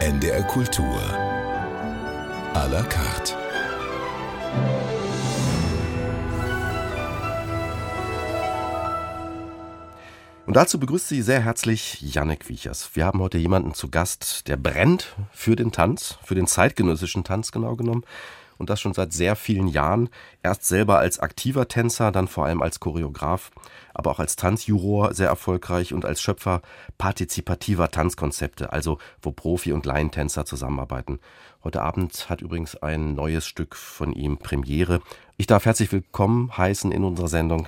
NDR Kultur. À la carte. Und dazu begrüßt Sie sehr herzlich Jannek Wiechers. Wir haben heute jemanden zu Gast, der brennt für den Tanz, für den zeitgenössischen Tanz genau genommen. Und das schon seit sehr vielen Jahren. Erst selber als aktiver Tänzer, dann vor allem als Choreograf, aber auch als Tanzjuror sehr erfolgreich und als Schöpfer partizipativer Tanzkonzepte, also wo Profi- und Laientänzer zusammenarbeiten. Heute Abend hat übrigens ein neues Stück von ihm Premiere. Ich darf herzlich willkommen heißen in unserer Sendung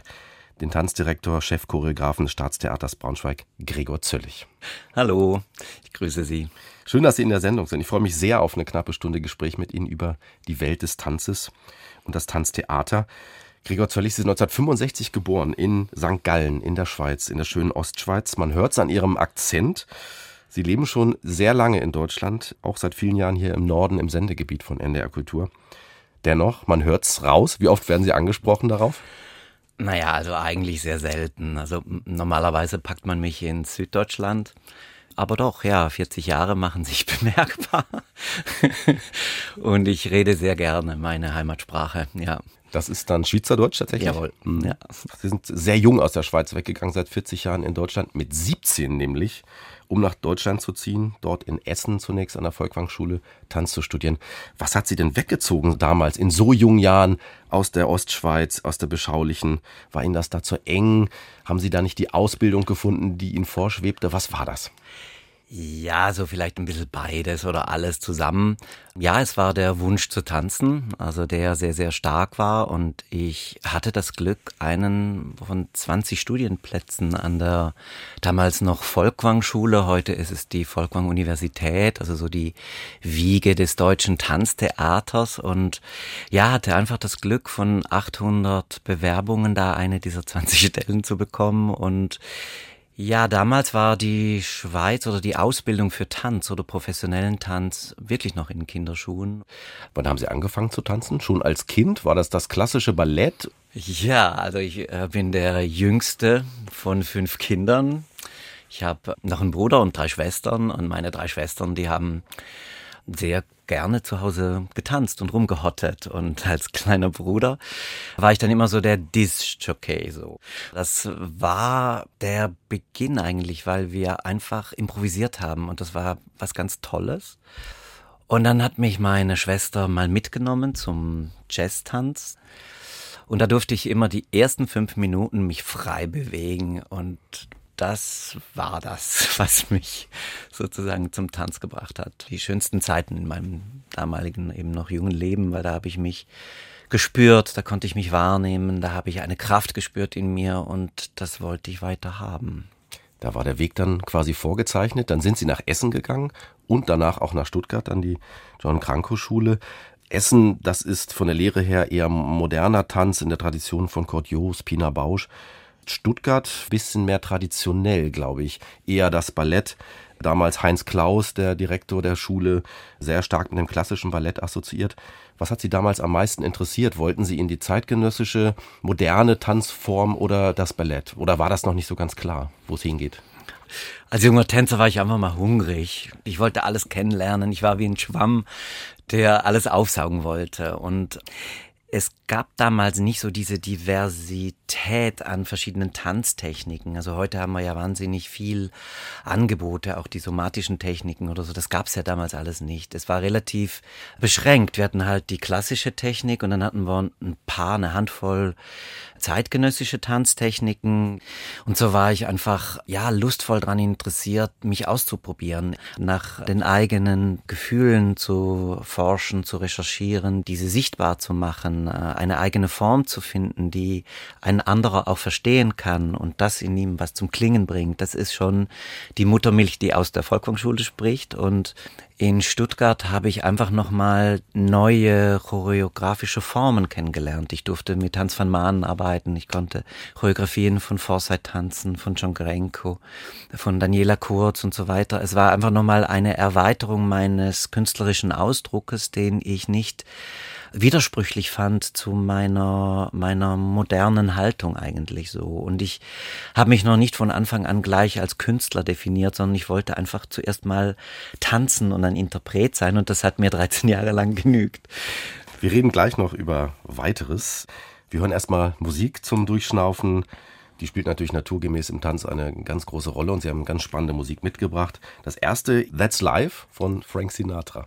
den Tanzdirektor, Chefchoreografen des Staatstheaters Braunschweig, Gregor Zöllig. Hallo, ich grüße Sie. Schön, dass Sie in der Sendung sind. Ich freue mich sehr auf eine knappe Stunde Gespräch mit Ihnen über die Welt des Tanzes und das Tanztheater. Gregor Zöllig, Sie sind 1965 geboren in St. Gallen in der Schweiz, in der schönen Ostschweiz. Man hört es an Ihrem Akzent. Sie leben schon sehr lange in Deutschland, auch seit vielen Jahren hier im Norden im Sendegebiet von NDR Kultur. Dennoch, man hört es raus. Wie oft werden Sie angesprochen darauf? Naja, also eigentlich sehr selten. Also normalerweise packt man mich in Süddeutschland. Aber doch, ja, 40 Jahre machen sich bemerkbar. Und ich rede sehr gerne meine Heimatsprache, ja. Das ist dann Schweizerdeutsch tatsächlich? Jawohl. Mhm. Ja. Sie sind sehr jung aus der Schweiz weggegangen, seit 40 Jahren in Deutschland, mit 17 nämlich, um nach Deutschland zu ziehen, dort in Essen zunächst an der Volkwang-Schule Tanz zu studieren. Was hat Sie denn weggezogen damals, in so jungen Jahren aus der Ostschweiz, aus der beschaulichen? War Ihnen das da zu eng? Haben Sie da nicht die Ausbildung gefunden, die Ihnen vorschwebte? Was war das? Ja, so vielleicht ein bisschen beides oder alles zusammen. Ja, es war der Wunsch zu tanzen, also der sehr, sehr stark war. Und ich hatte das Glück, einen von 20 Studienplätzen an der damals noch Volkwang-Schule, heute ist es die Volkwang-Universität, also so die Wiege des deutschen Tanztheaters. Und ja, hatte einfach das Glück, von 800 Bewerbungen da eine dieser 20 Stellen zu bekommen. Und ja, damals war die Schweiz oder die Ausbildung für Tanz oder professionellen Tanz wirklich noch in Kinderschuhen. Wann haben Sie angefangen zu tanzen? Schon als Kind? War das das klassische Ballett? Ja, also ich äh, bin der jüngste von fünf Kindern. Ich habe noch einen Bruder und drei Schwestern und meine drei Schwestern, die haben sehr gerne zu Hause getanzt und rumgehottet. Und als kleiner Bruder war ich dann immer so der Disc-Jockey, so. Das war der Beginn eigentlich, weil wir einfach improvisiert haben und das war was ganz Tolles. Und dann hat mich meine Schwester mal mitgenommen zum Jazz-Tanz. Und da durfte ich immer die ersten fünf Minuten mich frei bewegen und das war das, was mich sozusagen zum Tanz gebracht hat. Die schönsten Zeiten in meinem damaligen eben noch jungen Leben, weil da habe ich mich gespürt, da konnte ich mich wahrnehmen, da habe ich eine Kraft gespürt in mir und das wollte ich weiter haben. Da war der Weg dann quasi vorgezeichnet. Dann sind Sie nach Essen gegangen und danach auch nach Stuttgart an die John Kranko Schule. Essen, das ist von der Lehre her eher moderner Tanz in der Tradition von Joos, Pina Bausch. Stuttgart bisschen mehr traditionell, glaube ich. Eher das Ballett. Damals Heinz Klaus, der Direktor der Schule, sehr stark mit dem klassischen Ballett assoziiert. Was hat Sie damals am meisten interessiert? Wollten Sie in die zeitgenössische, moderne Tanzform oder das Ballett? Oder war das noch nicht so ganz klar, wo es hingeht? Als junger Tänzer war ich einfach mal hungrig. Ich wollte alles kennenlernen. Ich war wie ein Schwamm, der alles aufsaugen wollte. Und es gab damals nicht so diese Diversität an verschiedenen Tanztechniken. Also heute haben wir ja wahnsinnig viel Angebote, auch die somatischen Techniken oder so. Das gab es ja damals alles nicht. Es war relativ beschränkt. Wir hatten halt die klassische Technik und dann hatten wir ein paar, eine Handvoll zeitgenössische Tanztechniken. Und so war ich einfach, ja, lustvoll daran interessiert, mich auszuprobieren, nach den eigenen Gefühlen zu forschen, zu recherchieren, diese sichtbar zu machen, äh, eine eigene Form zu finden, die ein anderer auch verstehen kann und das in ihm was zum Klingen bringt. Das ist schon die Muttermilch, die aus der Volkwang-Schule spricht und in Stuttgart habe ich einfach nochmal neue choreografische Formen kennengelernt. Ich durfte mit Hans van Maanen arbeiten. Ich konnte Choreografien von Forsyth tanzen, von John Grenko, von Daniela Kurz und so weiter. Es war einfach nochmal eine Erweiterung meines künstlerischen Ausdruckes, den ich nicht widersprüchlich fand zu meiner, meiner modernen Haltung eigentlich so. Und ich habe mich noch nicht von Anfang an gleich als Künstler definiert, sondern ich wollte einfach zuerst mal tanzen und ein Interpret sein und das hat mir 13 Jahre lang genügt. Wir reden gleich noch über weiteres. Wir hören erstmal Musik zum Durchschnaufen. Die spielt natürlich naturgemäß im Tanz eine ganz große Rolle und sie haben ganz spannende Musik mitgebracht. Das erste That's Life von Frank Sinatra.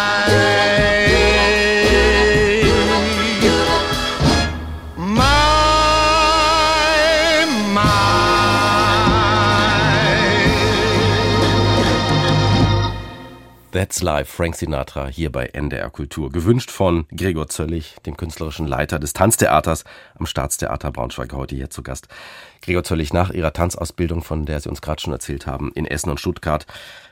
That's Life, Frank Sinatra hier bei NDR Kultur. Gewünscht von Gregor Zöllig, dem künstlerischen Leiter des Tanztheaters am Staatstheater Braunschweig, heute hier zu Gast. Gregor Zöllig, nach Ihrer Tanzausbildung, von der Sie uns gerade schon erzählt haben, in Essen und Stuttgart,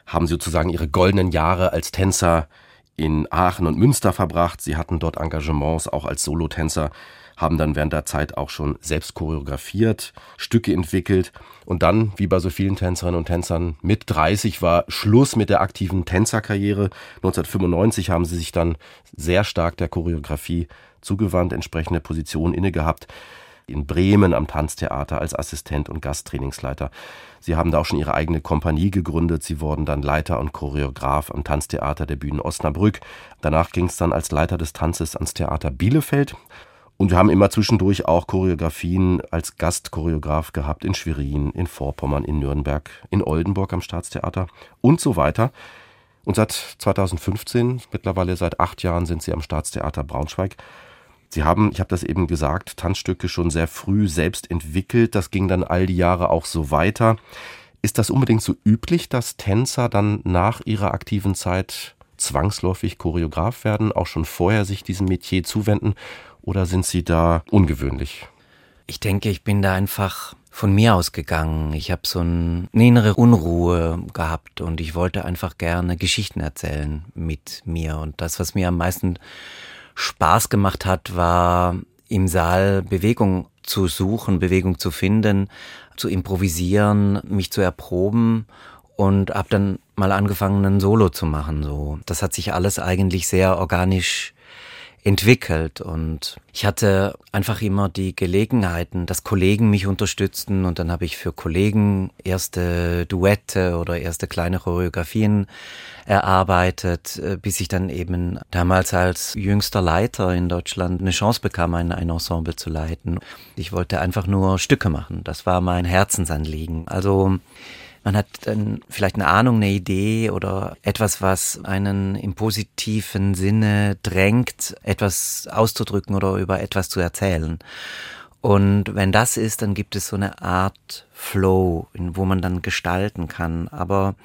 haben Sie sozusagen Ihre goldenen Jahre als Tänzer in Aachen und Münster verbracht. Sie hatten dort Engagements auch als Solotänzer, haben dann während der Zeit auch schon selbst choreografiert, Stücke entwickelt und dann, wie bei so vielen Tänzerinnen und Tänzern, mit 30 war Schluss mit der aktiven Tänzerkarriere. 1995 haben sie sich dann sehr stark der Choreografie zugewandt, entsprechende Positionen inne gehabt. In Bremen am Tanztheater als Assistent und Gasttrainingsleiter. Sie haben da auch schon ihre eigene Kompanie gegründet. Sie wurden dann Leiter und Choreograf am Tanztheater der Bühnen Osnabrück. Danach ging es dann als Leiter des Tanzes ans Theater Bielefeld. Und wir haben immer zwischendurch auch Choreografien als Gastchoreograf gehabt in Schwerin, in Vorpommern, in Nürnberg, in Oldenburg am Staatstheater und so weiter. Und seit 2015, mittlerweile seit acht Jahren, sind Sie am Staatstheater Braunschweig. Sie haben, ich habe das eben gesagt, Tanzstücke schon sehr früh selbst entwickelt. Das ging dann all die Jahre auch so weiter. Ist das unbedingt so üblich, dass Tänzer dann nach ihrer aktiven Zeit zwangsläufig Choreograf werden, auch schon vorher sich diesem Metier zuwenden? Oder sind Sie da ungewöhnlich? Ich denke, ich bin da einfach von mir ausgegangen. Ich habe so ein, eine innere Unruhe gehabt und ich wollte einfach gerne Geschichten erzählen mit mir. Und das, was mir am meisten Spaß gemacht hat, war im Saal Bewegung zu suchen, Bewegung zu finden, zu improvisieren, mich zu erproben und habe dann mal angefangen, ein Solo zu machen. So, das hat sich alles eigentlich sehr organisch entwickelt und ich hatte einfach immer die Gelegenheiten, dass Kollegen mich unterstützten und dann habe ich für Kollegen erste Duette oder erste kleine Choreografien erarbeitet, äh, bis ich dann eben damals als jüngster Leiter in Deutschland eine Chance bekam, ein, ein Ensemble zu leiten. Ich wollte einfach nur Stücke machen. Das war mein Herzensanliegen. Also man hat dann vielleicht eine Ahnung, eine Idee oder etwas, was einen im positiven Sinne drängt, etwas auszudrücken oder über etwas zu erzählen. Und wenn das ist, dann gibt es so eine Art Flow, wo man dann gestalten kann. Aber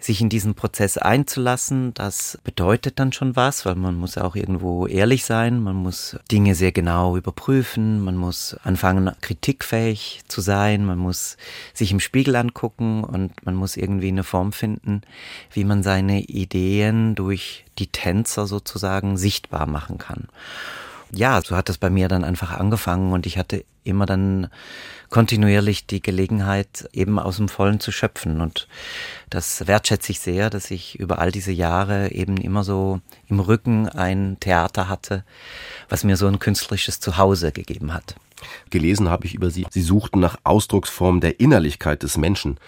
sich in diesen Prozess einzulassen, das bedeutet dann schon was, weil man muss auch irgendwo ehrlich sein, man muss Dinge sehr genau überprüfen, man muss anfangen, kritikfähig zu sein, man muss sich im Spiegel angucken und man muss irgendwie eine Form finden, wie man seine Ideen durch die Tänzer sozusagen sichtbar machen kann ja, so hat das bei mir dann einfach angefangen und ich hatte immer dann kontinuierlich die Gelegenheit, eben aus dem Vollen zu schöpfen. Und das wertschätze ich sehr, dass ich über all diese Jahre eben immer so im Rücken ein Theater hatte, was mir so ein künstlerisches Zuhause gegeben hat. Gelesen habe ich über Sie, Sie suchten nach Ausdrucksformen der Innerlichkeit des Menschen.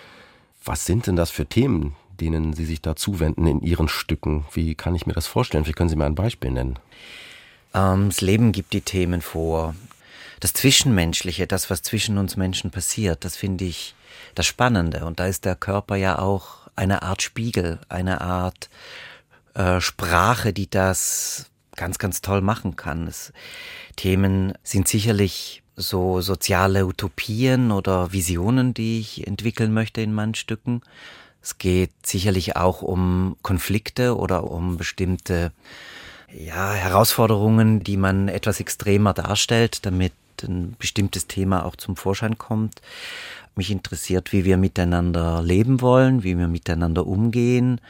Was sind denn das für Themen, denen Sie sich da zuwenden in Ihren Stücken? Wie kann ich mir das vorstellen? Wie können Sie mir ein Beispiel nennen? Ähm, das Leben gibt die Themen vor. Das Zwischenmenschliche, das, was zwischen uns Menschen passiert, das finde ich das Spannende. Und da ist der Körper ja auch eine Art Spiegel, eine Art äh, Sprache, die das ganz, ganz toll machen kann. Es, Themen sind sicherlich so soziale Utopien oder Visionen, die ich entwickeln möchte in meinen Stücken. Es geht sicherlich auch um Konflikte oder um bestimmte ja, Herausforderungen, die man etwas extremer darstellt, damit ein bestimmtes Thema auch zum Vorschein kommt. Mich interessiert, wie wir miteinander leben wollen, wie wir miteinander umgehen.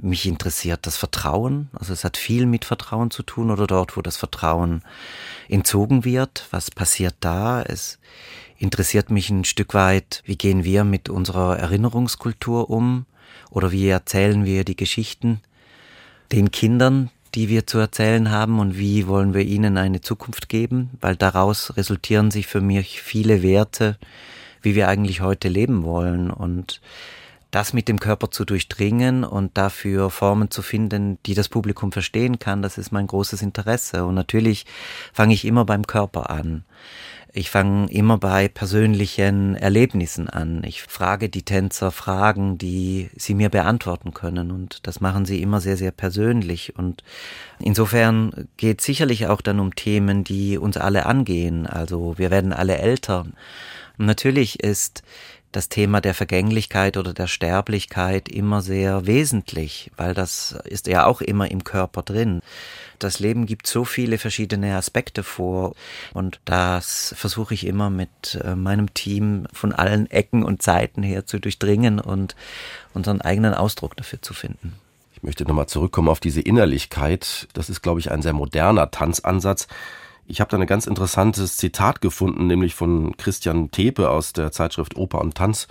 Mich interessiert das Vertrauen. Also es hat viel mit Vertrauen zu tun oder dort, wo das Vertrauen entzogen wird. Was passiert da? Es interessiert mich ein Stück weit, wie gehen wir mit unserer Erinnerungskultur um? Oder wie erzählen wir die Geschichten den Kindern, die wir zu erzählen haben und wie wollen wir ihnen eine Zukunft geben, weil daraus resultieren sich für mich viele Werte, wie wir eigentlich heute leben wollen und das mit dem Körper zu durchdringen und dafür Formen zu finden, die das Publikum verstehen kann, das ist mein großes Interesse. Und natürlich fange ich immer beim Körper an. Ich fange immer bei persönlichen Erlebnissen an. Ich frage die Tänzer Fragen, die sie mir beantworten können. Und das machen sie immer sehr, sehr persönlich. Und insofern geht sicherlich auch dann um Themen, die uns alle angehen. Also wir werden alle älter. Und natürlich ist das Thema der Vergänglichkeit oder der Sterblichkeit immer sehr wesentlich, weil das ist ja auch immer im Körper drin. Das Leben gibt so viele verschiedene Aspekte vor und das versuche ich immer mit äh, meinem Team von allen Ecken und Seiten her zu durchdringen und unseren eigenen Ausdruck dafür zu finden. Ich möchte nochmal zurückkommen auf diese Innerlichkeit. Das ist, glaube ich, ein sehr moderner Tanzansatz. Ich habe da ein ganz interessantes Zitat gefunden, nämlich von Christian Tepe aus der Zeitschrift Oper und Tanz.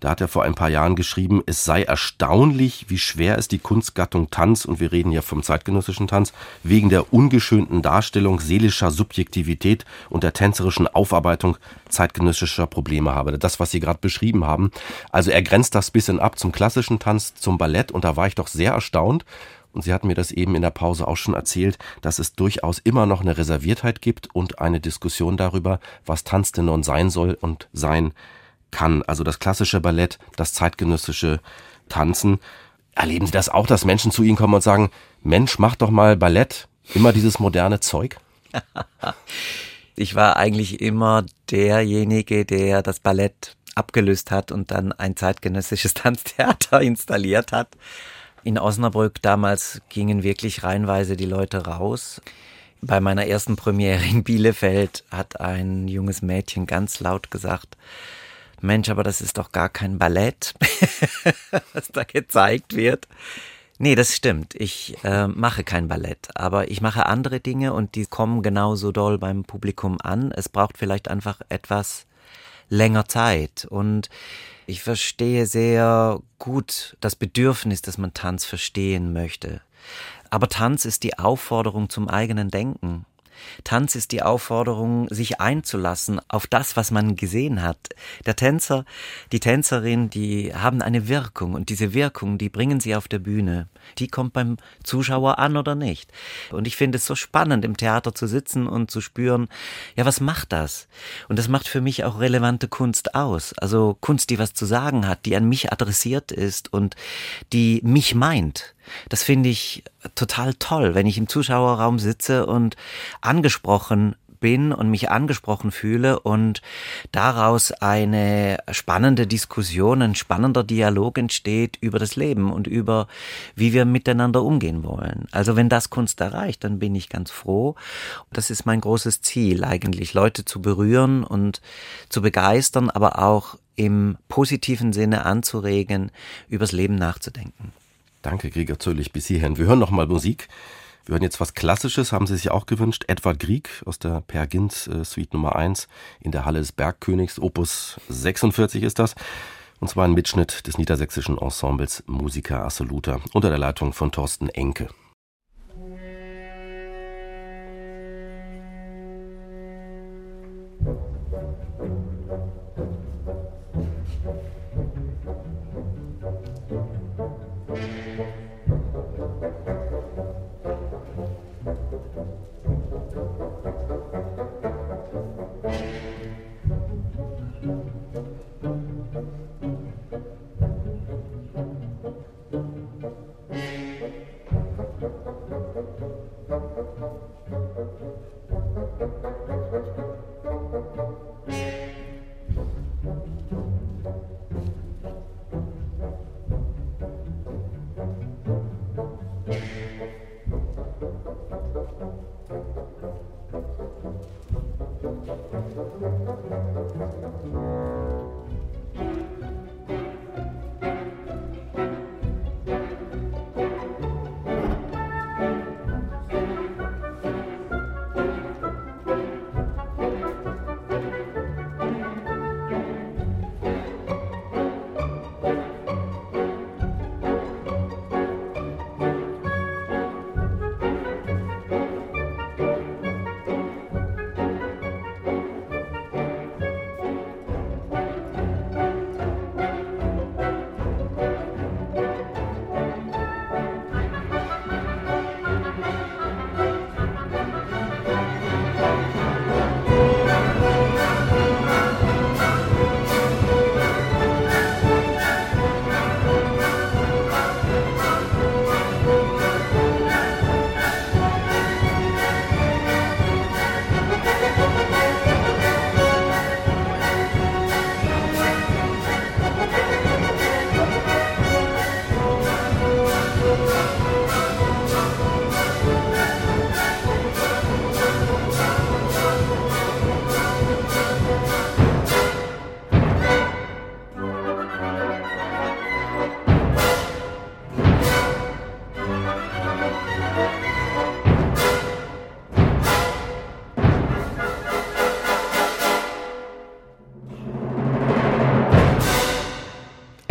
Da hat er vor ein paar Jahren geschrieben, es sei erstaunlich, wie schwer es die Kunstgattung Tanz, und wir reden ja vom zeitgenössischen Tanz, wegen der ungeschönten Darstellung seelischer Subjektivität und der tänzerischen Aufarbeitung zeitgenössischer Probleme habe. Das, was Sie gerade beschrieben haben. Also er grenzt das bisschen ab zum klassischen Tanz, zum Ballett, und da war ich doch sehr erstaunt. Und Sie hatten mir das eben in der Pause auch schon erzählt, dass es durchaus immer noch eine Reserviertheit gibt und eine Diskussion darüber, was Tanz denn nun sein soll und sein kann. Also das klassische Ballett, das zeitgenössische Tanzen. Erleben Sie das auch, dass Menschen zu Ihnen kommen und sagen, Mensch, mach doch mal Ballett, immer dieses moderne Zeug? ich war eigentlich immer derjenige, der das Ballett abgelöst hat und dann ein zeitgenössisches Tanztheater installiert hat. In Osnabrück damals gingen wirklich reihenweise die Leute raus Bei meiner ersten Premiere in Bielefeld hat ein junges Mädchen ganz laut gesagt, Mensch, aber das ist doch gar kein Ballett, was da gezeigt wird. Nee, das stimmt. Ich äh, mache kein Ballett, aber ich mache andere Dinge und die kommen genauso doll beim Publikum an. Es braucht vielleicht einfach etwas länger Zeit und ich verstehe sehr gut das Bedürfnis, dass man Tanz verstehen möchte. Aber Tanz ist die Aufforderung zum eigenen Denken. Tanz ist die Aufforderung, sich einzulassen auf das, was man gesehen hat. Der Tänzer, die Tänzerin, die haben eine Wirkung und diese Wirkung, die bringen sie auf der Bühne. Die kommt beim Zuschauer an oder nicht. Und ich finde es so spannend, im Theater zu sitzen und zu spüren, ja, was macht das? Und das macht für mich auch relevante Kunst aus. Also Kunst, die was zu sagen hat, die an mich adressiert ist und die mich meint. Das finde ich total toll, wenn ich im Zuschauerraum sitze und angesprochen bin und mich angesprochen fühle und daraus eine spannende Diskussion, ein spannender Dialog entsteht über das Leben und über, wie wir miteinander umgehen wollen. Also wenn das Kunst erreicht, dann bin ich ganz froh. Das ist mein großes Ziel eigentlich, Leute zu berühren und zu begeistern, aber auch im positiven Sinne anzuregen, übers Leben nachzudenken. Danke, Gregor Zöllig, bis hierhin. Wir hören noch mal Musik. Wir hören jetzt was Klassisches, haben Sie sich auch gewünscht. Edward Grieg aus der Per Gint äh, Suite Nummer 1 in der Halle des Bergkönigs. Opus 46 ist das. Und zwar ein Mitschnitt des niedersächsischen Ensembles Musica Assoluta unter der Leitung von Thorsten Enke.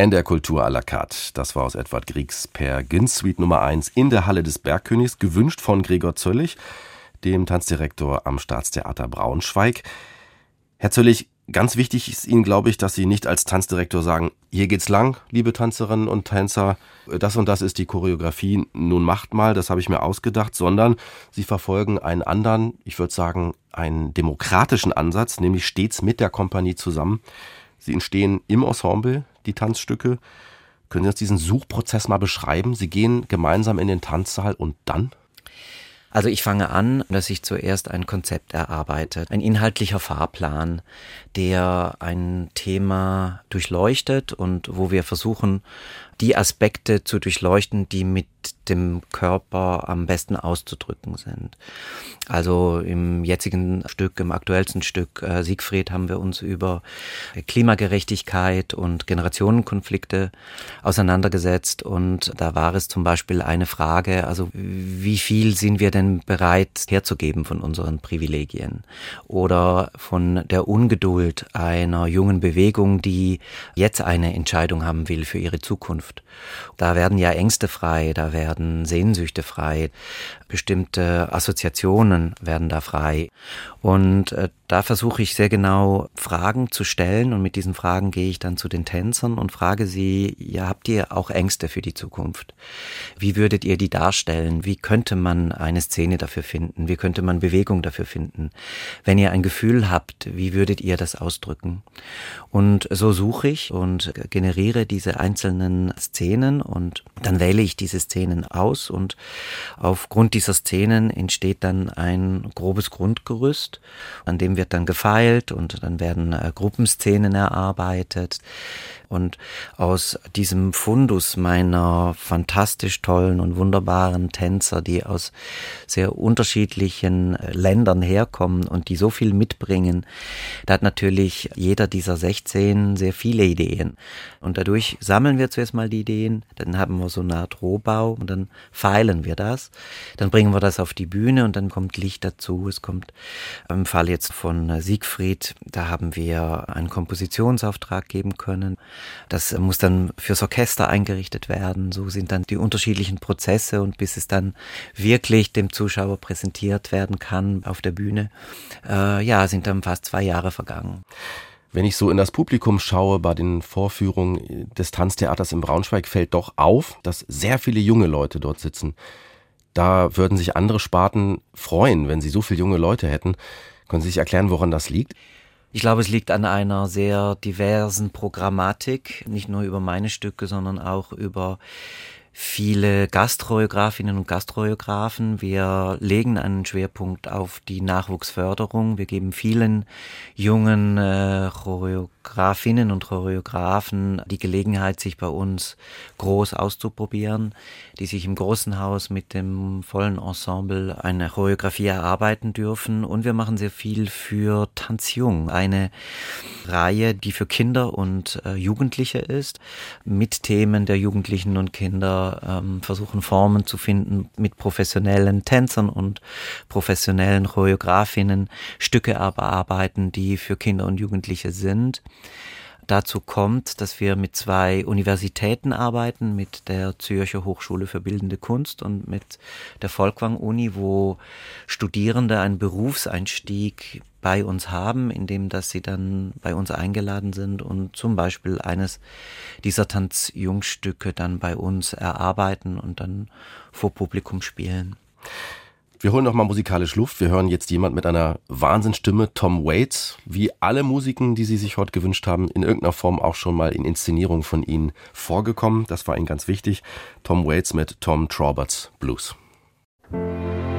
NDR Kultur à la carte. Das war aus Edward Griegs Per Gins Suite Nummer 1 in der Halle des Bergkönigs, gewünscht von Gregor Zöllig, dem Tanzdirektor am Staatstheater Braunschweig. Herr Zöllig, ganz wichtig ist Ihnen, glaube ich, dass Sie nicht als Tanzdirektor sagen, hier geht's lang, liebe Tänzerinnen und Tänzer, das und das ist die Choreografie, nun macht mal, das habe ich mir ausgedacht, sondern Sie verfolgen einen anderen, ich würde sagen, einen demokratischen Ansatz, nämlich stets mit der Kompanie zusammen. Sie entstehen im Ensemble, die Tanzstücke. Können Sie uns diesen Suchprozess mal beschreiben? Sie gehen gemeinsam in den Tanzsaal und dann? Also ich fange an, dass ich zuerst ein Konzept erarbeite, ein inhaltlicher Fahrplan, der ein Thema durchleuchtet und wo wir versuchen, die Aspekte zu durchleuchten, die mit dem Körper am besten auszudrücken sind. Also im jetzigen Stück, im aktuellsten Stück äh, Siegfried haben wir uns über Klimagerechtigkeit und Generationenkonflikte auseinandergesetzt und da war es zum Beispiel eine Frage, also wie viel sind wir denn bereit herzugeben von unseren Privilegien oder von der Ungeduld einer jungen Bewegung, die jetzt eine Entscheidung haben will für ihre Zukunft. Da werden ja Ängste frei, da werden Sehnsüchte frei, bestimmte Assoziationen werden da frei. Und äh, da versuche ich sehr genau Fragen zu stellen und mit diesen Fragen gehe ich dann zu den Tänzern und frage sie, ja, habt ihr auch Ängste für die Zukunft? Wie würdet ihr die darstellen? Wie könnte man eine Szene dafür finden? Wie könnte man Bewegung dafür finden? Wenn ihr ein Gefühl habt, wie würdet ihr das ausdrücken? Und so suche ich und generiere diese einzelnen Szenen und dann wähle ich diese Szenen aus und aufgrund dieser Szenen entsteht dann ein grobes Grundgerüst, an dem wird dann gefeilt und dann werden äh, Gruppenszenen erarbeitet. Und aus diesem Fundus meiner fantastisch tollen und wunderbaren Tänzer, die aus sehr unterschiedlichen äh, Ländern herkommen und die so viel mitbringen, da hat natürlich jeder dieser 16 sehr viele Ideen. Und dadurch sammeln wir zuerst mal die Ideen, dann haben wir so eine Art Rohbau und dann feilen wir das. Dann bringen wir das auf die Bühne und dann kommt Licht dazu. Es kommt im Fall jetzt von Siegfried, da haben wir einen Kompositionsauftrag geben können. Das muss dann fürs Orchester eingerichtet werden. So sind dann die unterschiedlichen Prozesse und bis es dann wirklich dem Zuschauer präsentiert werden kann auf der Bühne, äh, ja, sind dann fast zwei Jahre vergangen. Wenn ich so in das Publikum schaue bei den Vorführungen des Tanztheaters in Braunschweig, fällt doch auf, dass sehr viele junge Leute dort sitzen. Da würden sich andere Sparten freuen, wenn sie so viele junge Leute hätten. Können Sie sich erklären, woran das liegt? Ich glaube, es liegt an einer sehr diversen Programmatik, nicht nur über meine Stücke, sondern auch über viele Gastchoreografinnen und Gastchoreografen. Wir legen einen Schwerpunkt auf die Nachwuchsförderung. Wir geben vielen jungen äh, Choreografinnen und Choreografen die Gelegenheit, sich bei uns groß auszuprobieren, die sich im großen Haus mit dem vollen Ensemble eine Choreografie erarbeiten dürfen. Und wir machen sehr viel für Tanzjung, eine Reihe, die für Kinder und äh, Jugendliche ist, mit Themen der Jugendlichen und Kinder ähm, versuchen Formen zu finden, mit professionellen Tänzern und professionellen Choreografinnen Stücke bearbeiten, die für Kinder und Jugendliche sind. Dazu kommt, dass wir mit zwei Universitäten arbeiten, mit der Zürcher Hochschule für Bildende Kunst und mit der Volkwang-Uni, wo Studierende einen Berufseinstieg bei uns haben, indem dass sie dann bei uns eingeladen sind und zum Beispiel eines dieser Tanzjungstücke dann bei uns erarbeiten und dann vor Publikum spielen. Wir holen noch mal musikalisch Luft. Wir hören jetzt jemand mit einer Wahnsinnsstimme, Tom Waits, wie alle Musiken, die Sie sich heute gewünscht haben, in irgendeiner Form auch schon mal in Inszenierung von Ihnen vorgekommen. Das war Ihnen ganz wichtig. Tom Waits mit Tom Trauberts Blues. Wasted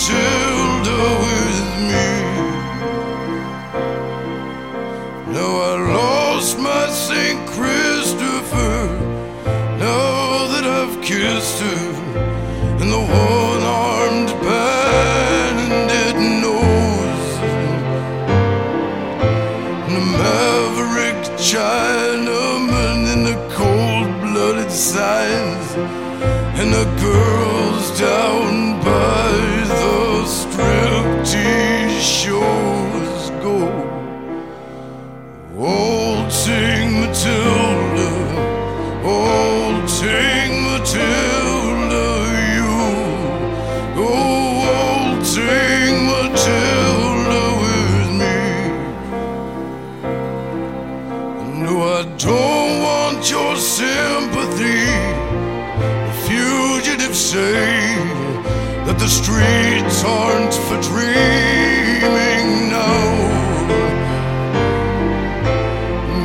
只 streets aren't for dreaming, now.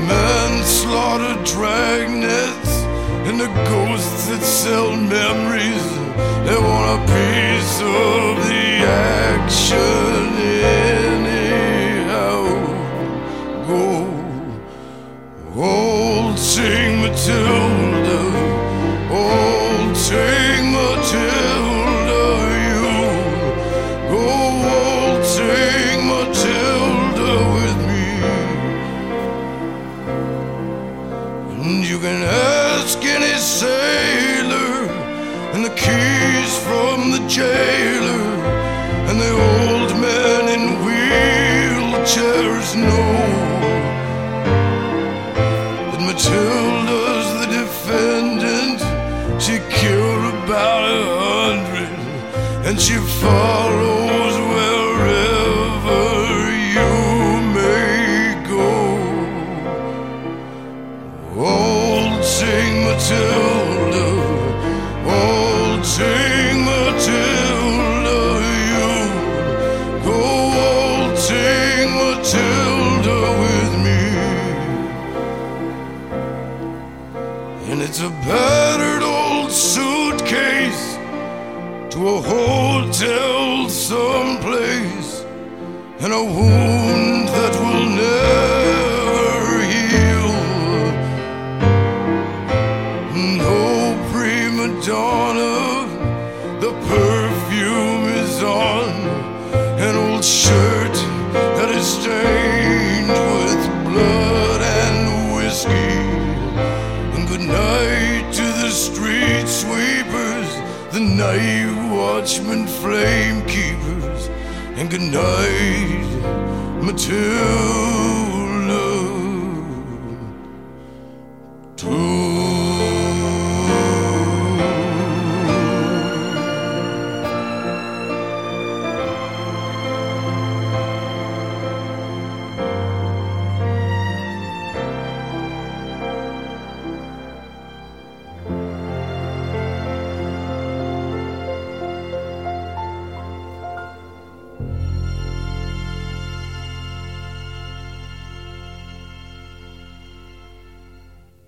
Men slaughtered, dragnets and the ghosts that sell memories. They want a piece of the action.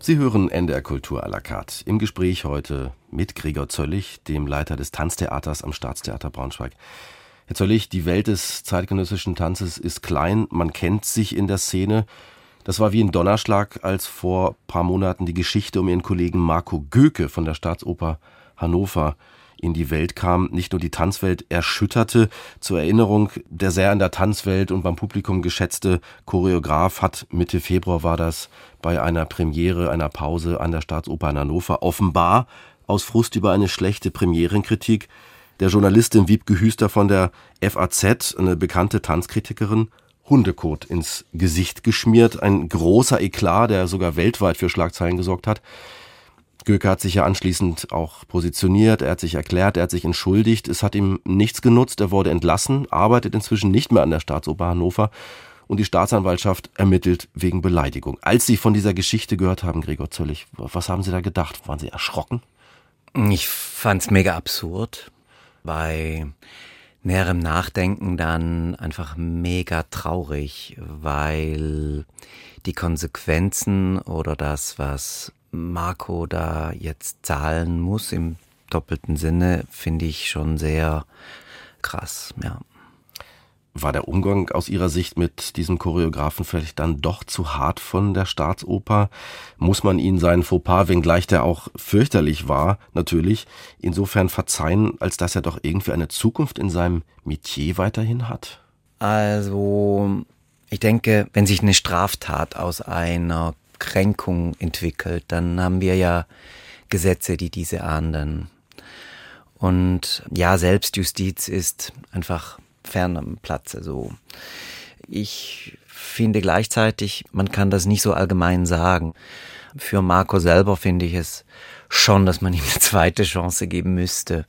Sie hören NDR Kultur à la carte. Im Gespräch heute mit Gregor Zöllig, dem Leiter des Tanztheaters am Staatstheater Braunschweig. Herr Zöllig, die Welt des zeitgenössischen Tanzes ist klein, man kennt sich in der Szene. Das war wie ein Donnerschlag, als vor ein paar Monaten die Geschichte um ihren Kollegen Marco Göke von der Staatsoper Hannover in die Welt kam, nicht nur die Tanzwelt erschütterte. Zur Erinnerung, der sehr in der Tanzwelt und beim Publikum geschätzte Choreograf hat Mitte Februar war das bei einer Premiere, einer Pause an der Staatsoper in Hannover offenbar aus Frust über eine schlechte Premierenkritik der Journalistin Wiebke Hüster von der FAZ, eine bekannte Tanzkritikerin, Hundekot ins Gesicht geschmiert. Ein großer Eklat, der sogar weltweit für Schlagzeilen gesorgt hat. Göke hat sich ja anschließend auch positioniert, er hat sich erklärt, er hat sich entschuldigt. Es hat ihm nichts genutzt, er wurde entlassen, arbeitet inzwischen nicht mehr an der Staatsoper Hannover und die Staatsanwaltschaft ermittelt wegen Beleidigung. Als Sie von dieser Geschichte gehört haben, Gregor Zöllig, was haben Sie da gedacht? Waren Sie erschrocken? Ich fand's mega absurd. Bei näherem Nachdenken dann einfach mega traurig, weil die Konsequenzen oder das, was Marco da jetzt zahlen muss im doppelten Sinne, finde ich schon sehr krass, ja. War der Umgang aus Ihrer Sicht mit diesem Choreografen vielleicht dann doch zu hart von der Staatsoper? Muss man ihn seinen Fauxpas, wenngleich der auch fürchterlich war, natürlich, insofern verzeihen, als dass er doch irgendwie eine Zukunft in seinem Metier weiterhin hat? Also, ich denke, wenn sich eine Straftat aus einer Kränkung entwickelt, dann haben wir ja Gesetze, die diese ahnden. Und ja, Selbstjustiz ist einfach fern am Platze so. Ich finde gleichzeitig, man kann das nicht so allgemein sagen. Für Marco selber finde ich es schon, dass man ihm eine zweite Chance geben müsste,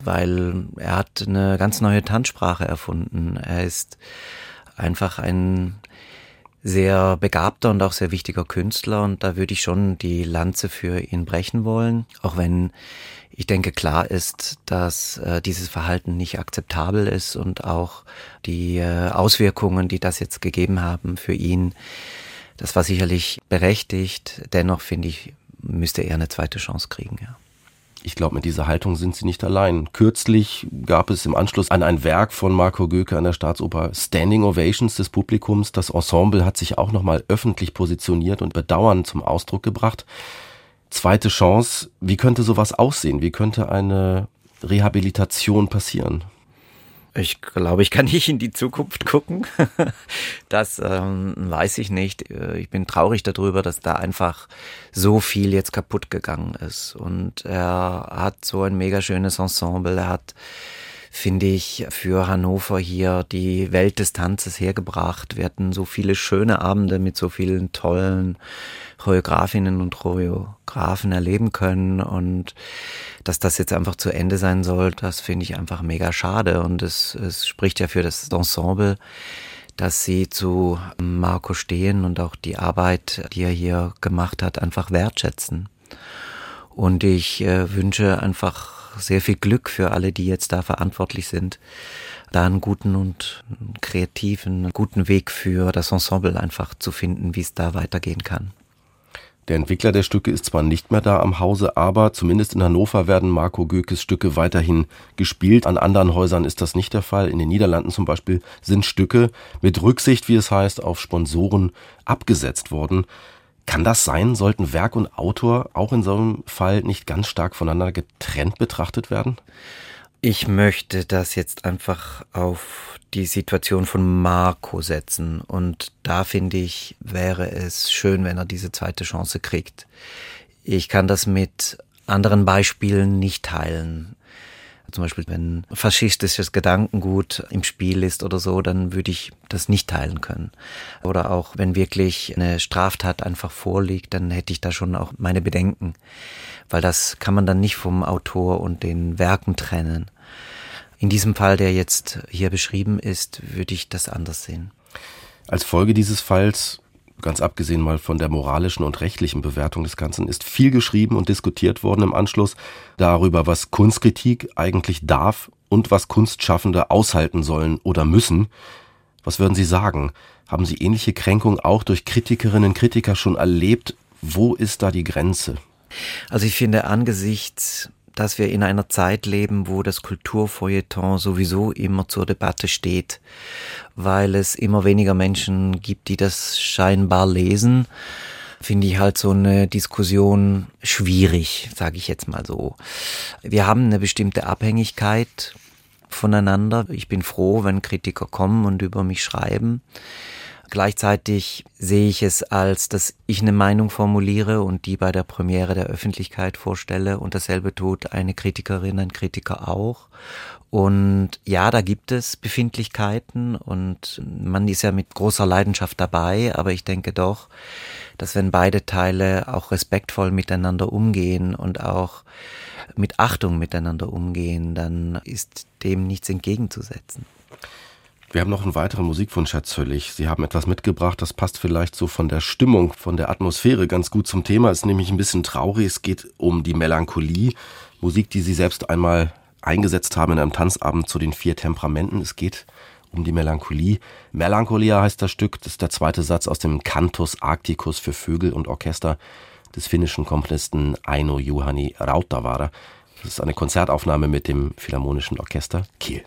weil er hat eine ganz neue Tanzsprache erfunden. Er ist einfach ein sehr begabter und auch sehr wichtiger Künstler und da würde ich schon die Lanze für ihn brechen wollen, auch wenn ich denke klar ist, dass äh, dieses Verhalten nicht akzeptabel ist und auch die äh, Auswirkungen, die das jetzt gegeben haben für ihn, das war sicherlich berechtigt. Dennoch finde ich, müsste er eine zweite Chance kriegen, ja. Ich glaube, mit dieser Haltung sind sie nicht allein. Kürzlich gab es im Anschluss an ein Werk von Marco Göke an der Staatsoper Standing Ovations des Publikums. Das Ensemble hat sich auch nochmal öffentlich positioniert und Bedauern zum Ausdruck gebracht. Zweite Chance, wie könnte sowas aussehen? Wie könnte eine Rehabilitation passieren? Ich glaube, ich kann nicht in die Zukunft gucken. Das ähm, weiß ich nicht. Äh, ich bin traurig darüber, dass da einfach so viel jetzt kaputt gegangen ist. Und er hat so ein mega schönes Ensemble. Er hat, finde ich, für Hannover hier die Welt des Tanzes hergebracht. Wir hatten so viele schöne Abende mit so vielen tollen Choreografinnen und Choreografen erleben können und dass das jetzt einfach zu Ende sein soll, das finde ich einfach mega schade und es, es spricht ja für das Ensemble, dass sie zu Marco stehen und auch die Arbeit, die er hier gemacht hat, einfach wertschätzen. Und ich äh, wünsche einfach sehr viel Glück für alle, die jetzt da verantwortlich sind, da einen guten und kreativen, guten Weg für das Ensemble einfach zu finden, wie es da weitergehen kann. Der Entwickler der Stücke ist zwar nicht mehr da am Hause, aber zumindest in Hannover werden Marco Gökes Stücke weiterhin gespielt. An anderen Häusern ist das nicht der Fall. In den Niederlanden zum Beispiel sind Stücke mit Rücksicht, wie es heißt, auf Sponsoren abgesetzt worden. Kann das sein? Sollten Werk und Autor auch in so einem Fall nicht ganz stark voneinander getrennt betrachtet werden? Ich möchte das jetzt einfach auf die Situation von Marco setzen. Und da finde ich, wäre es schön, wenn er diese zweite Chance kriegt. Ich kann das mit anderen Beispielen nicht teilen. Zum Beispiel, wenn faschistisches Gedankengut im Spiel ist oder so, dann würde ich das nicht teilen können. Oder auch, wenn wirklich eine Straftat einfach vorliegt, dann hätte ich da schon auch meine Bedenken. Weil das kann man dann nicht vom Autor und den Werken trennen. In diesem Fall, der jetzt hier beschrieben ist, würde ich das anders sehen. Als Folge dieses Falls, ganz abgesehen mal von der moralischen und rechtlichen Bewertung des Ganzen, ist viel geschrieben und diskutiert worden im Anschluss darüber, was Kunstkritik eigentlich darf und was Kunstschaffende aushalten sollen oder müssen. Was würden Sie sagen? Haben Sie ähnliche Kränkungen auch durch Kritikerinnen und Kritiker schon erlebt? Wo ist da die Grenze? Also ich finde angesichts, dass wir in einer Zeit leben, wo das Kulturfeuilleton sowieso immer zur Debatte steht, weil es immer weniger Menschen gibt, die das scheinbar lesen, finde ich halt so eine Diskussion schwierig, sage ich jetzt mal so. Wir haben eine bestimmte Abhängigkeit voneinander. Ich bin froh, wenn Kritiker kommen und über mich schreiben. Gleichzeitig sehe ich es als, dass ich eine Meinung formuliere und die bei der Premiere der Öffentlichkeit vorstelle und dasselbe tut eine Kritikerin, ein Kritiker auch. Und ja, da gibt es Befindlichkeiten und man ist ja mit großer Leidenschaft dabei, aber ich denke doch, dass wenn beide Teile auch respektvoll miteinander umgehen und auch mit Achtung miteinander umgehen, dann ist dem nichts entgegenzusetzen. Wir haben noch einen weiteren Musikwunsch, Herr Zöllig. Sie haben etwas mitgebracht, das passt vielleicht so von der Stimmung, von der Atmosphäre ganz gut zum Thema. Es ist nämlich ein bisschen traurig. Es geht um die Melancholie. Musik, die Sie selbst einmal eingesetzt haben in einem Tanzabend zu den vier Temperamenten. Es geht um die Melancholie. Melancholia heißt das Stück. Das ist der zweite Satz aus dem Cantus Arcticus für Vögel und Orchester des finnischen Komponisten Aino Juhani Rautavaara. Das ist eine Konzertaufnahme mit dem Philharmonischen Orchester Kiel.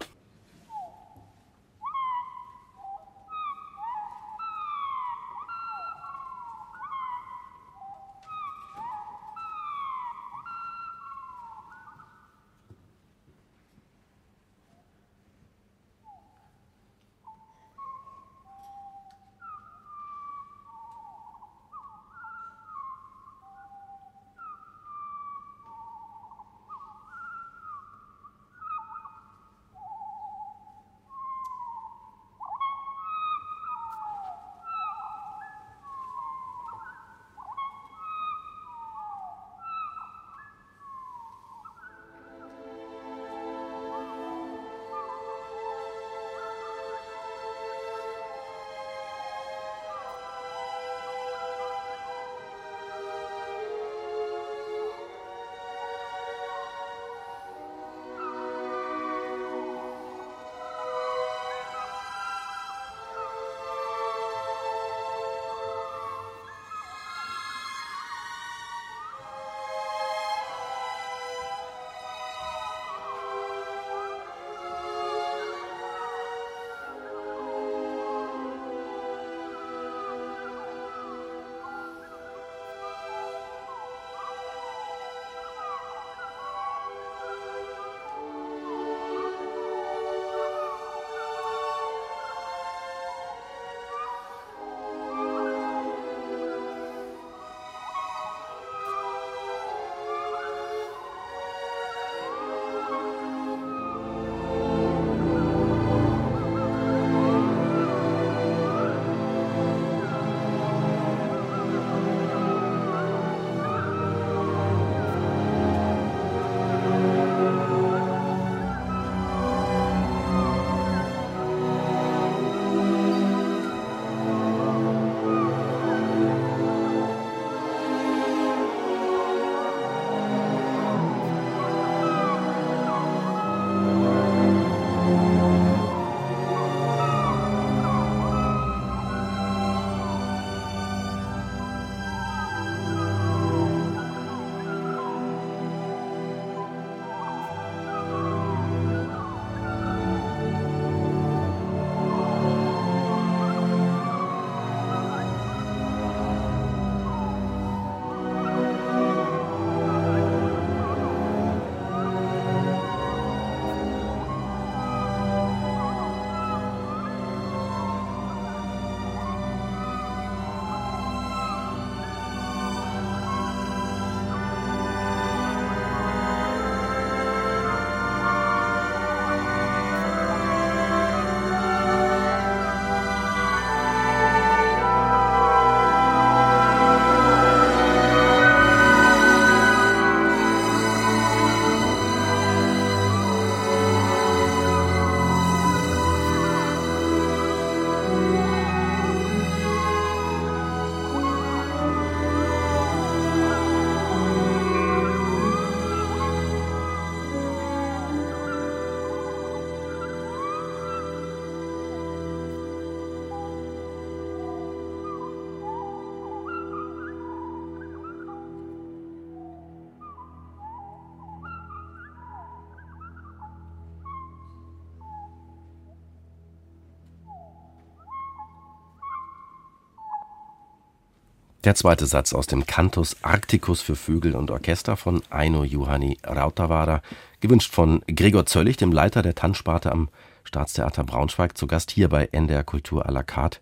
Der zweite Satz aus dem Cantus Arcticus für Vögel und Orchester von Aino Juhani Rautavaara, gewünscht von Gregor Zöllig, dem Leiter der Tanzsparte am Staatstheater Braunschweig, zu Gast hier bei NDR Kultur à la carte.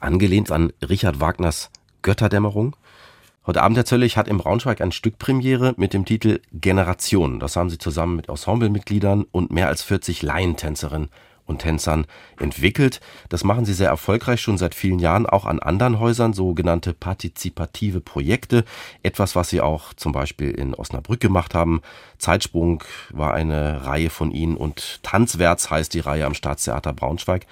Angelehnt an Richard Wagners Götterdämmerung. Heute Abend, Herr Zöllig, hat im Braunschweig ein Stück Premiere mit dem Titel Generation. Das haben Sie zusammen mit Ensemblemitgliedern und mehr als 40 Laientänzerinnen und Tänzern entwickelt. Das machen sie sehr erfolgreich schon seit vielen Jahren auch an anderen Häusern, sogenannte partizipative Projekte. Etwas, was sie auch zum Beispiel in Osnabrück gemacht haben. Zeitsprung war eine Reihe von ihnen und Tanzwärts heißt die Reihe am Staatstheater Braunschweig.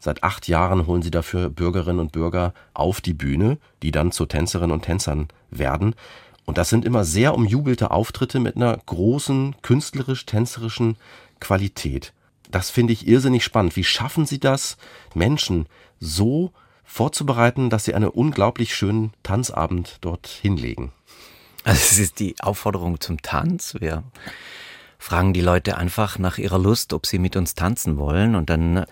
Seit acht Jahren holen sie dafür Bürgerinnen und Bürger auf die Bühne, die dann zu Tänzerinnen und Tänzern werden. Und das sind immer sehr umjubelte Auftritte mit einer großen künstlerisch-tänzerischen Qualität. Das finde ich irrsinnig spannend. Wie schaffen Sie das, Menschen so vorzubereiten, dass sie einen unglaublich schönen Tanzabend dort hinlegen? Also es ist die Aufforderung zum Tanz. Wir fragen die Leute einfach nach ihrer Lust, ob sie mit uns tanzen wollen. Und dann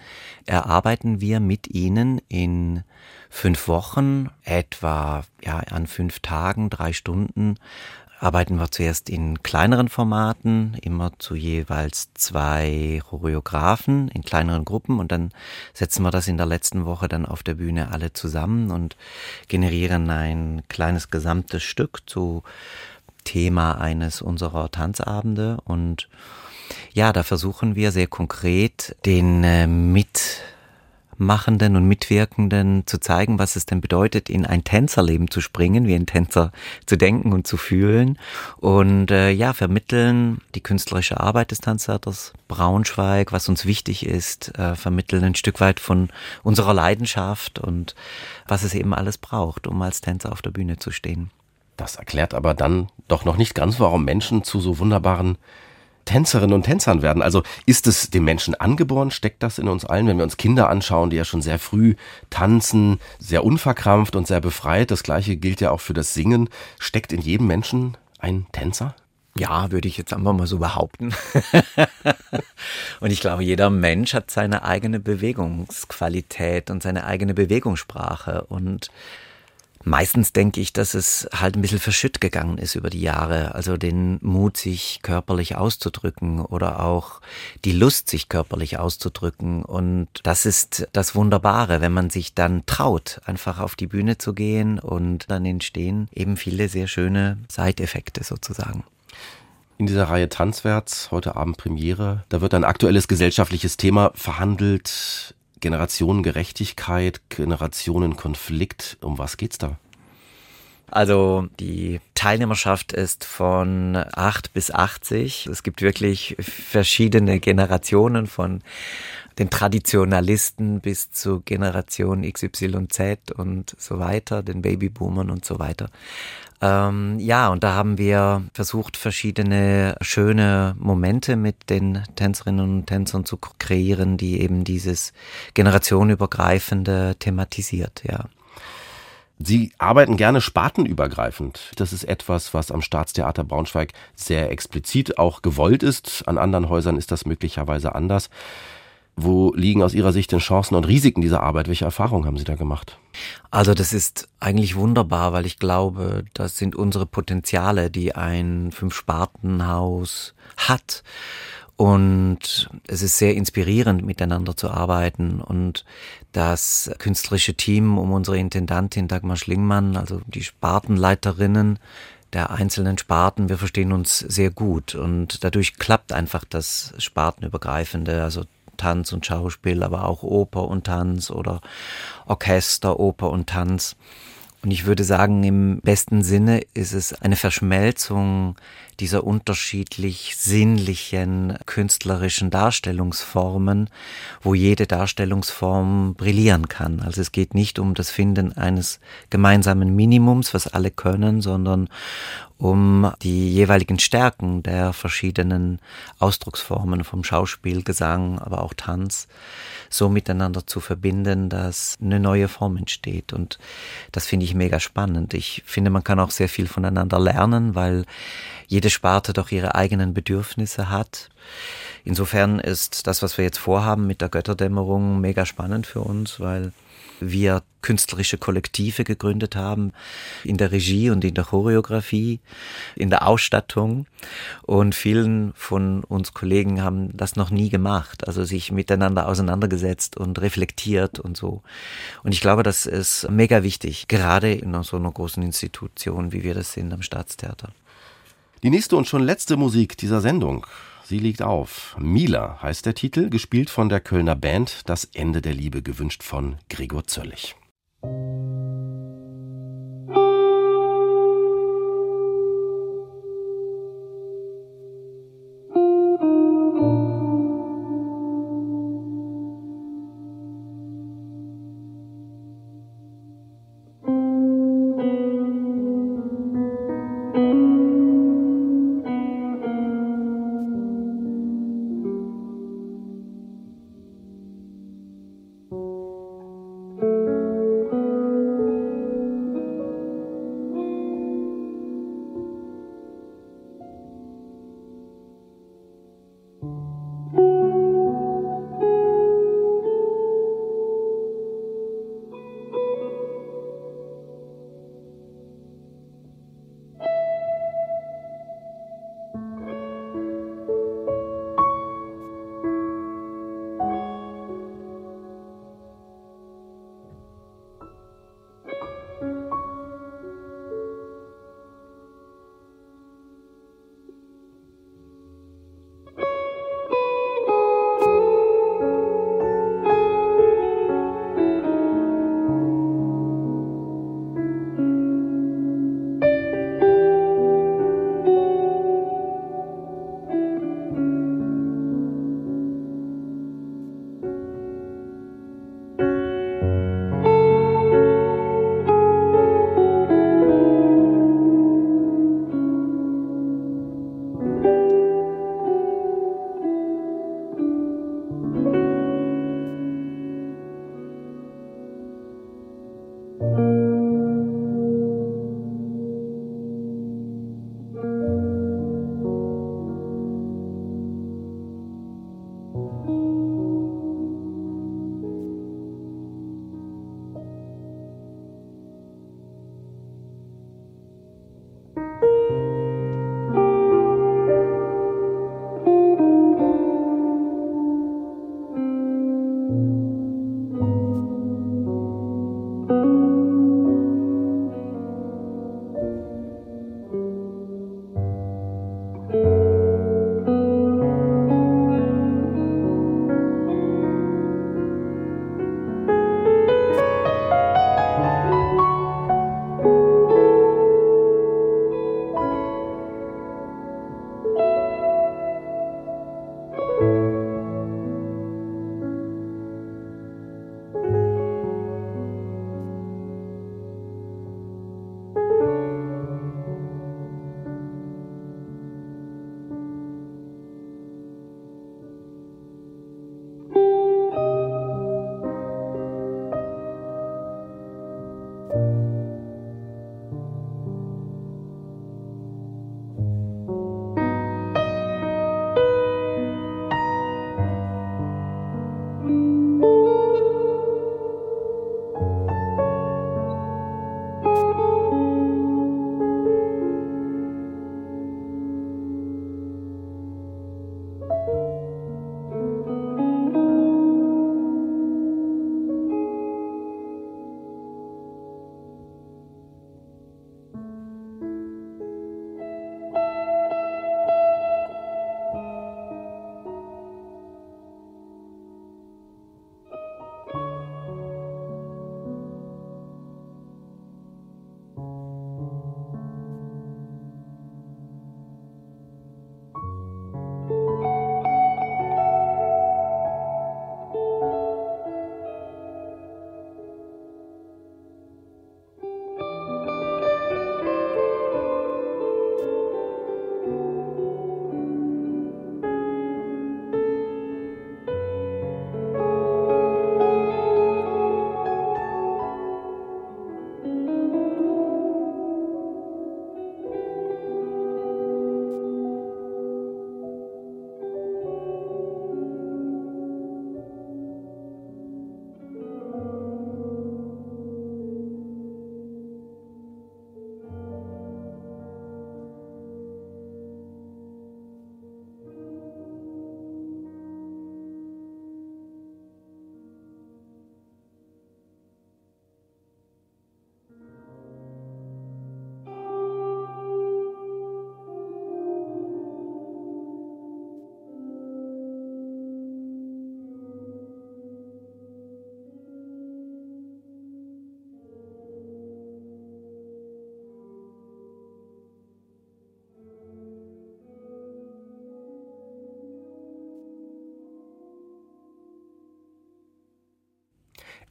erarbeiten wir mit ihnen in fünf Wochen, etwa ja, an fünf Tagen, drei Stunden, arbeiten wir zuerst in kleineren Formaten, immer zu jeweils zwei Choreografen in kleineren Gruppen und dann setzen wir das in der letzten Woche dann auf der Bühne alle zusammen und generieren ein kleines gesamtes Stück zu Thema eines unserer Tanzabende. Und ja, da versuchen wir sehr konkret den äh, mit Machenden und Mitwirkenden zu zeigen, was es denn bedeutet, in ein Tänzerleben zu springen, wie ein Tänzer zu denken und zu fühlen. Und äh, ja, vermitteln die künstlerische Arbeit des Tanztheaters Braunschweig, was uns wichtig ist, äh, vermitteln ein Stück weit von unserer Leidenschaft und was es eben alles braucht, um als Tänzer auf der Bühne zu stehen. Das erklärt aber dann doch noch nicht ganz, warum Menschen zu so wunderbaren Tänzerinnen und Tänzern werden. Also ist es dem Menschen angeboren? Steckt das in uns allen? Wenn wir uns Kinder anschauen, die ja schon sehr früh tanzen, sehr unverkrampft und sehr befreit. Das gleiche gilt ja auch für das Singen. Steckt in jedem Menschen ein Tänzer? Ja, würde ich jetzt einfach mal so behaupten. und ich glaube, jeder Mensch hat seine eigene Bewegungsqualität und seine eigene Bewegungssprache und Meistens denke ich, dass es halt ein bisschen verschütt gegangen ist über die Jahre. Also den Mut, sich körperlich auszudrücken oder auch die Lust, sich körperlich auszudrücken. Und das ist das Wunderbare, wenn man sich dann traut, einfach auf die Bühne zu gehen und dann entstehen eben viele sehr schöne Seiteffekte sozusagen. In dieser Reihe Tanzwärts, heute Abend Premiere, da wird ein aktuelles gesellschaftliches Thema verhandelt. Generationengerechtigkeit, Generationenkonflikt. Um was geht's da? Also die Teilnehmerschaft ist von 8 bis 80. Es gibt wirklich verschiedene Generationen von den Traditionalisten bis zu Generation XYZ und so weiter, den Babyboomern und so weiter. Ähm, ja, und da haben wir versucht, verschiedene schöne Momente mit den Tänzerinnen und Tänzern zu kreieren, die eben dieses generationenübergreifende thematisiert, ja. Sie arbeiten gerne spartenübergreifend. Das ist etwas, was am Staatstheater Braunschweig sehr explizit auch gewollt ist. An anderen Häusern ist das möglicherweise anders. Wo liegen aus Ihrer Sicht denn Chancen und Risiken dieser Arbeit? Welche Erfahrungen haben Sie da gemacht? Also das ist eigentlich wunderbar, weil ich glaube, das sind unsere Potenziale, die ein Fünf-Sparten-Haus hat. Und es ist sehr inspirierend, miteinander zu arbeiten. Und das künstlerische Team um unsere Intendantin Dagmar Schlingmann, also die Spartenleiterinnen der einzelnen Sparten, wir verstehen uns sehr gut. Und dadurch klappt einfach das Spartenübergreifende, also Tanz und Schauspiel, aber auch Oper und Tanz oder Orchester, Oper und Tanz. Und ich würde sagen, im besten Sinne ist es eine Verschmelzung dieser unterschiedlich sinnlichen künstlerischen Darstellungsformen, wo jede Darstellungsform brillieren kann. Also es geht nicht um das Finden eines gemeinsamen Minimums, was alle können, sondern um die jeweiligen Stärken der verschiedenen Ausdrucksformen vom Schauspiel, Gesang, aber auch Tanz so miteinander zu verbinden, dass eine neue Form entsteht. Und das finde ich mega spannend. Ich finde, man kann auch sehr viel voneinander lernen, weil jede Sparte doch ihre eigenen Bedürfnisse hat. Insofern ist das, was wir jetzt vorhaben mit der Götterdämmerung, mega spannend für uns, weil wir künstlerische Kollektive gegründet haben, in der Regie und in der Choreografie, in der Ausstattung. Und vielen von uns Kollegen haben das noch nie gemacht, also sich miteinander auseinandergesetzt und reflektiert und so. Und ich glaube, das ist mega wichtig, gerade in so einer großen Institution, wie wir das sind am Staatstheater. Die nächste und schon letzte Musik dieser Sendung. Sie liegt auf. Mila heißt der Titel, gespielt von der Kölner Band Das Ende der Liebe, gewünscht von Gregor Zöllig.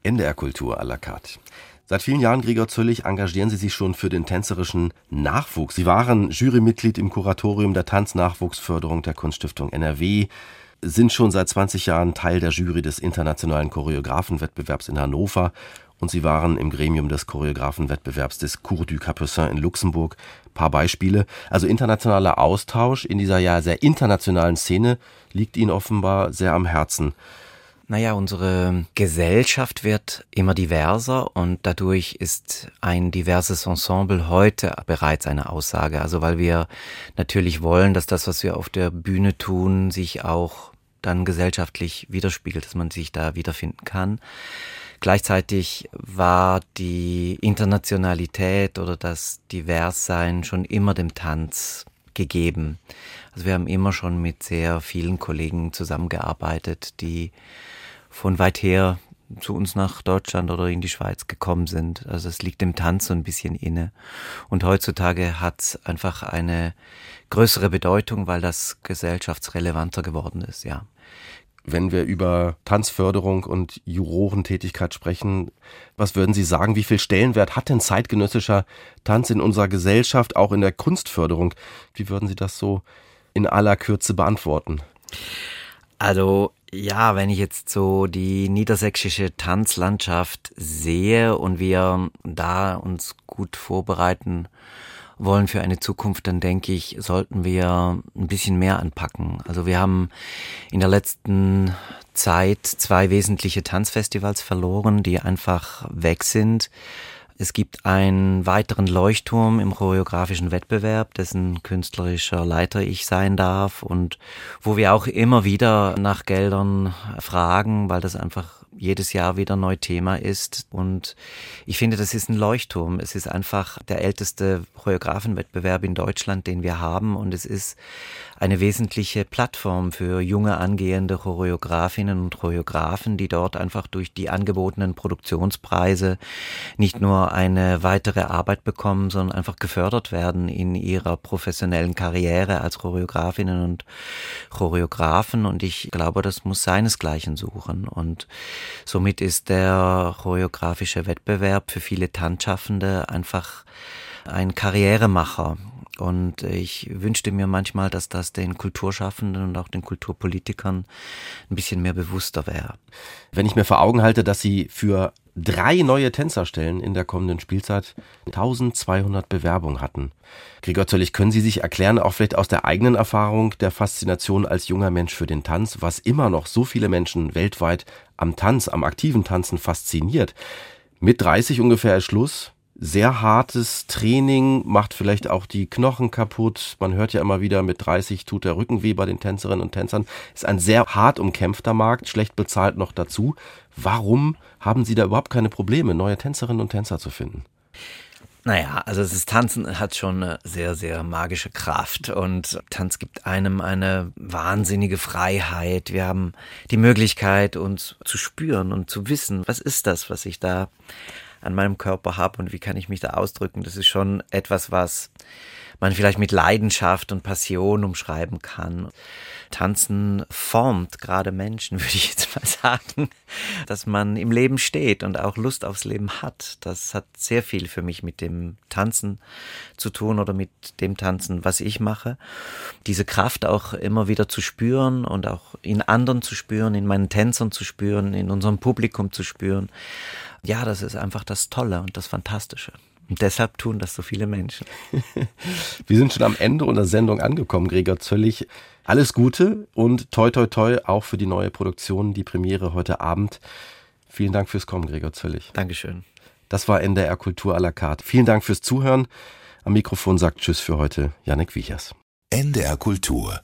NDR Kultur à la carte. Seit vielen Jahren, Gregor Zöllig, engagieren Sie sich schon für den tänzerischen Nachwuchs. Sie waren Jurymitglied im Kuratorium der Tanznachwuchsförderung der Kunststiftung NRW, sind schon seit 20 Jahren Teil der Jury des internationalen Choreografenwettbewerbs in Hannover und Sie waren im Gremium des Choreografenwettbewerbs des Cours du Capucin in Luxemburg. Paar Beispiele. Also internationaler Austausch in dieser ja sehr internationalen Szene liegt Ihnen offenbar sehr am Herzen. Naja, unsere Gesellschaft wird immer diverser und dadurch ist ein diverses Ensemble heute bereits eine Aussage. Also weil wir natürlich wollen, dass das, was wir auf der Bühne tun, sich auch dann gesellschaftlich widerspiegelt, dass man sich da wiederfinden kann. Gleichzeitig war die Internationalität oder das Diverssein schon immer dem Tanz gegeben. Also wir haben immer schon mit sehr vielen Kollegen zusammengearbeitet, die von weit her zu uns nach Deutschland oder in die Schweiz gekommen sind. Also es liegt dem Tanz so ein bisschen inne. Und heutzutage hat es einfach eine größere Bedeutung, weil das gesellschaftsrelevanter geworden ist, ja. Wenn wir über Tanzförderung und Jurorentätigkeit sprechen, was würden Sie sagen, wie viel Stellenwert hat denn zeitgenössischer Tanz in unserer Gesellschaft, auch in der Kunstförderung? Wie würden Sie das so in aller Kürze beantworten? Also ja, wenn ich jetzt so die niedersächsische Tanzlandschaft sehe und wir da uns gut vorbereiten wollen für eine Zukunft, dann denke ich, sollten wir ein bisschen mehr anpacken. Also wir haben in der letzten Zeit zwei wesentliche Tanzfestivals verloren, die einfach weg sind. Es gibt einen weiteren Leuchtturm im choreografischen Wettbewerb, dessen künstlerischer Leiter ich sein darf und wo wir auch immer wieder nach Geldern fragen, weil das einfach jedes Jahr wieder neu Thema ist. Und ich finde, das ist ein Leuchtturm. Es ist einfach der älteste Choreografenwettbewerb in Deutschland, den wir haben. Und es ist eine wesentliche Plattform für junge angehende Choreografinnen und Choreografen, die dort einfach durch die angebotenen Produktionspreise nicht nur eine weitere Arbeit bekommen, sondern einfach gefördert werden in ihrer professionellen Karriere als Choreografinnen und Choreografen. Und ich glaube, das muss seinesgleichen suchen. Und somit ist der choreografische Wettbewerb für viele Tanzschaffende einfach ein Karrieremacher. Und ich wünschte mir manchmal, dass das den Kulturschaffenden und auch den Kulturpolitikern ein bisschen mehr bewusster wäre. Wenn ich mir vor Augen halte, dass Sie für drei neue Tänzerstellen in der kommenden Spielzeit 1200 Bewerbungen hatten. Gregor Zöllig, können Sie sich erklären, auch vielleicht aus der eigenen Erfahrung der Faszination als junger Mensch für den Tanz, was immer noch so viele Menschen weltweit am Tanz, am aktiven Tanzen fasziniert? Mit 30 ungefähr ist Schluss sehr hartes Training macht vielleicht auch die Knochen kaputt. Man hört ja immer wieder, mit 30 tut der Rücken weh bei den Tänzerinnen und Tänzern. Ist ein sehr hart umkämpfter Markt, schlecht bezahlt noch dazu. Warum haben Sie da überhaupt keine Probleme, neue Tänzerinnen und Tänzer zu finden? Naja, also das Tanzen hat schon eine sehr, sehr magische Kraft und Tanz gibt einem eine wahnsinnige Freiheit. Wir haben die Möglichkeit, uns zu spüren und zu wissen, was ist das, was ich da an meinem Körper habe und wie kann ich mich da ausdrücken. Das ist schon etwas, was man vielleicht mit Leidenschaft und Passion umschreiben kann. Tanzen formt gerade Menschen, würde ich jetzt mal sagen, dass man im Leben steht und auch Lust aufs Leben hat. Das hat sehr viel für mich mit dem Tanzen zu tun oder mit dem Tanzen, was ich mache. Diese Kraft auch immer wieder zu spüren und auch in anderen zu spüren, in meinen Tänzern zu spüren, in unserem Publikum zu spüren. Ja, das ist einfach das Tolle und das Fantastische. Und deshalb tun das so viele Menschen. Wir sind schon am Ende unserer Sendung angekommen, Gregor Zöllig. Alles Gute und toi toi toi auch für die neue Produktion, die Premiere heute Abend. Vielen Dank fürs Kommen, Gregor Zöllig. Dankeschön. Das war NDR Kultur à la carte. Vielen Dank fürs Zuhören. Am Mikrofon sagt Tschüss für heute Janek Wiechers. NDR Kultur